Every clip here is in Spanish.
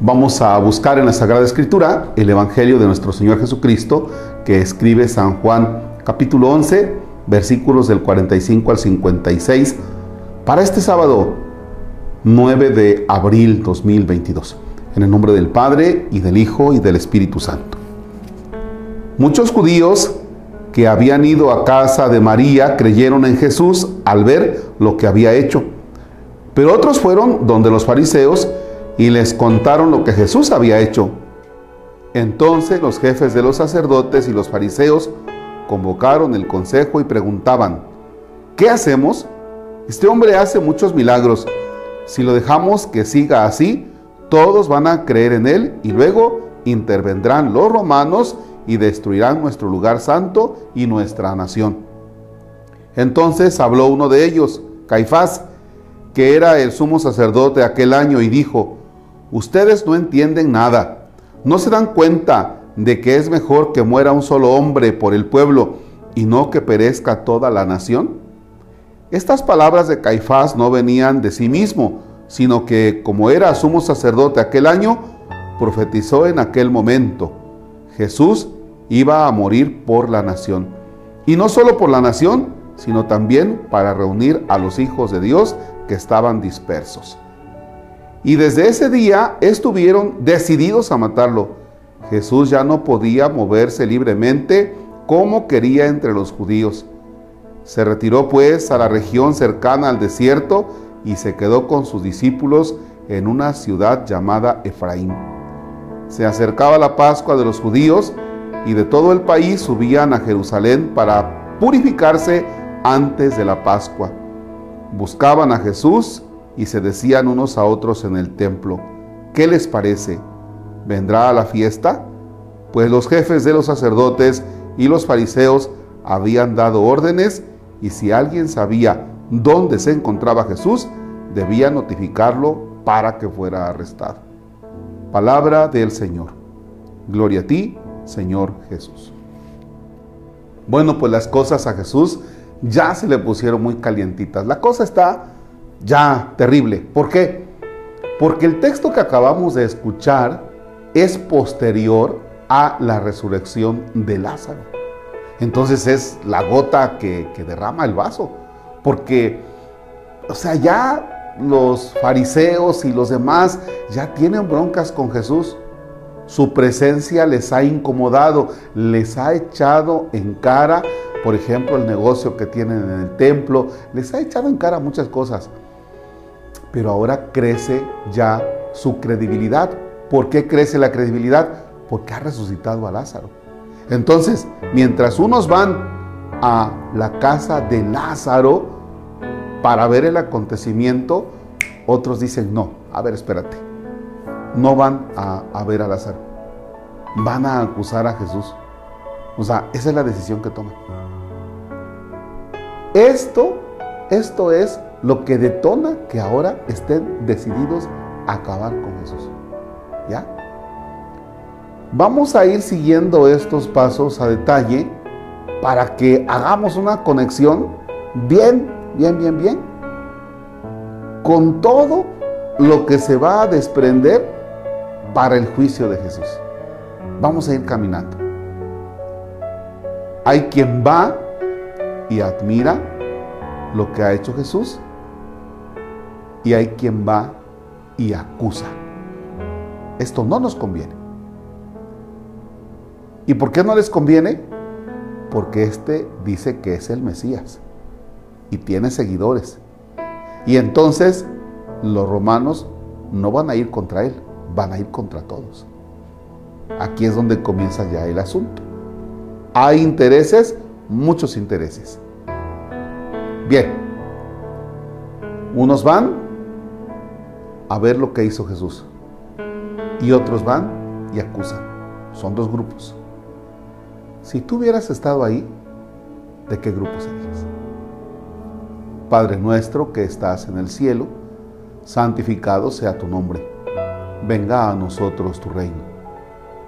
Vamos a buscar en la Sagrada Escritura el Evangelio de nuestro Señor Jesucristo que escribe San Juan capítulo 11 versículos del 45 al 56 para este sábado 9 de abril 2022. En el nombre del Padre y del Hijo y del Espíritu Santo. Muchos judíos que habían ido a casa de María creyeron en Jesús al ver lo que había hecho. Pero otros fueron donde los fariseos y les contaron lo que Jesús había hecho. Entonces los jefes de los sacerdotes y los fariseos convocaron el consejo y preguntaban, ¿qué hacemos? Este hombre hace muchos milagros. Si lo dejamos que siga así, todos van a creer en él y luego intervendrán los romanos y destruirán nuestro lugar santo y nuestra nación. Entonces habló uno de ellos, Caifás, que era el sumo sacerdote aquel año, y dijo, Ustedes no entienden nada. ¿No se dan cuenta de que es mejor que muera un solo hombre por el pueblo y no que perezca toda la nación? Estas palabras de Caifás no venían de sí mismo, sino que como era sumo sacerdote aquel año, profetizó en aquel momento. Jesús iba a morir por la nación. Y no solo por la nación, sino también para reunir a los hijos de Dios que estaban dispersos. Y desde ese día estuvieron decididos a matarlo. Jesús ya no podía moverse libremente como quería entre los judíos. Se retiró pues a la región cercana al desierto y se quedó con sus discípulos en una ciudad llamada Efraín. Se acercaba la Pascua de los judíos y de todo el país subían a Jerusalén para purificarse antes de la Pascua. Buscaban a Jesús y se decían unos a otros en el templo, ¿qué les parece? ¿Vendrá a la fiesta? Pues los jefes de los sacerdotes y los fariseos habían dado órdenes y si alguien sabía dónde se encontraba Jesús, debía notificarlo para que fuera arrestado. Palabra del Señor. Gloria a ti, Señor Jesús. Bueno, pues las cosas a Jesús ya se le pusieron muy calientitas. La cosa está ya terrible. ¿Por qué? Porque el texto que acabamos de escuchar es posterior a la resurrección de Lázaro. Entonces es la gota que, derrama el vaso. Porque, o sea, ya los fariseos y los demás ya tienen broncas con Jesús. Su presencia les ha incomodado, les ha echado en cara, por ejemplo, el negocio que tienen en el templo, les ha echado en cara muchas cosas pero ahora crece ya su credibilidad. ¿Por qué crece la credibilidad? Porque ha resucitado a Lázaro. Entonces, mientras unos van a la casa de Lázaro para ver el acontecimiento, otros dicen, no, a ver, espérate, no van a, a ver a Lázaro, van a acusar a Jesús. O sea, esa es la decisión que toman. Esto, esto es lo que detona que ahora estén decididos a acabar con Jesús. ¿Ya? Vamos a ir siguiendo estos pasos a detalle para que hagamos una conexión bien, bien, bien, bien con todo lo que se va a desprender para el juicio de Jesús. Vamos a ir caminando. Hay quien va y admira lo que ha hecho Jesús y hay quien va y acusa. Esto no nos conviene. ¿Y por qué no les conviene? Porque este dice que es el Mesías y tiene seguidores. Y entonces los romanos no van a ir contra él, van a ir contra todos. Aquí es donde comienza ya el asunto. Hay intereses, muchos intereses. Bien, unos van a ver lo que hizo Jesús. Y otros van y acusan. Son dos grupos. Si tú hubieras estado ahí, ¿de qué grupo serías? Padre nuestro que estás en el cielo, santificado sea tu nombre. Venga a nosotros tu reino.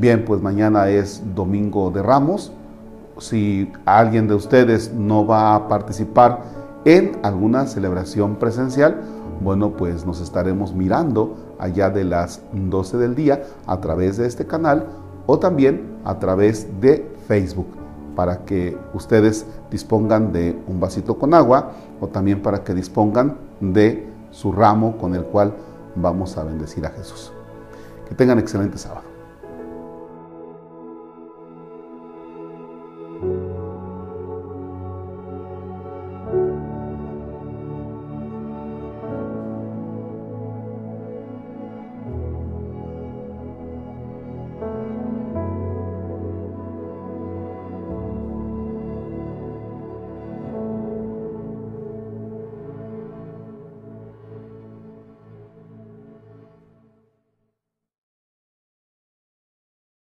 Bien, pues mañana es Domingo de Ramos. Si alguien de ustedes no va a participar en alguna celebración presencial, bueno, pues nos estaremos mirando allá de las 12 del día a través de este canal o también a través de Facebook para que ustedes dispongan de un vasito con agua o también para que dispongan de su ramo con el cual vamos a bendecir a Jesús. Que tengan excelente sábado.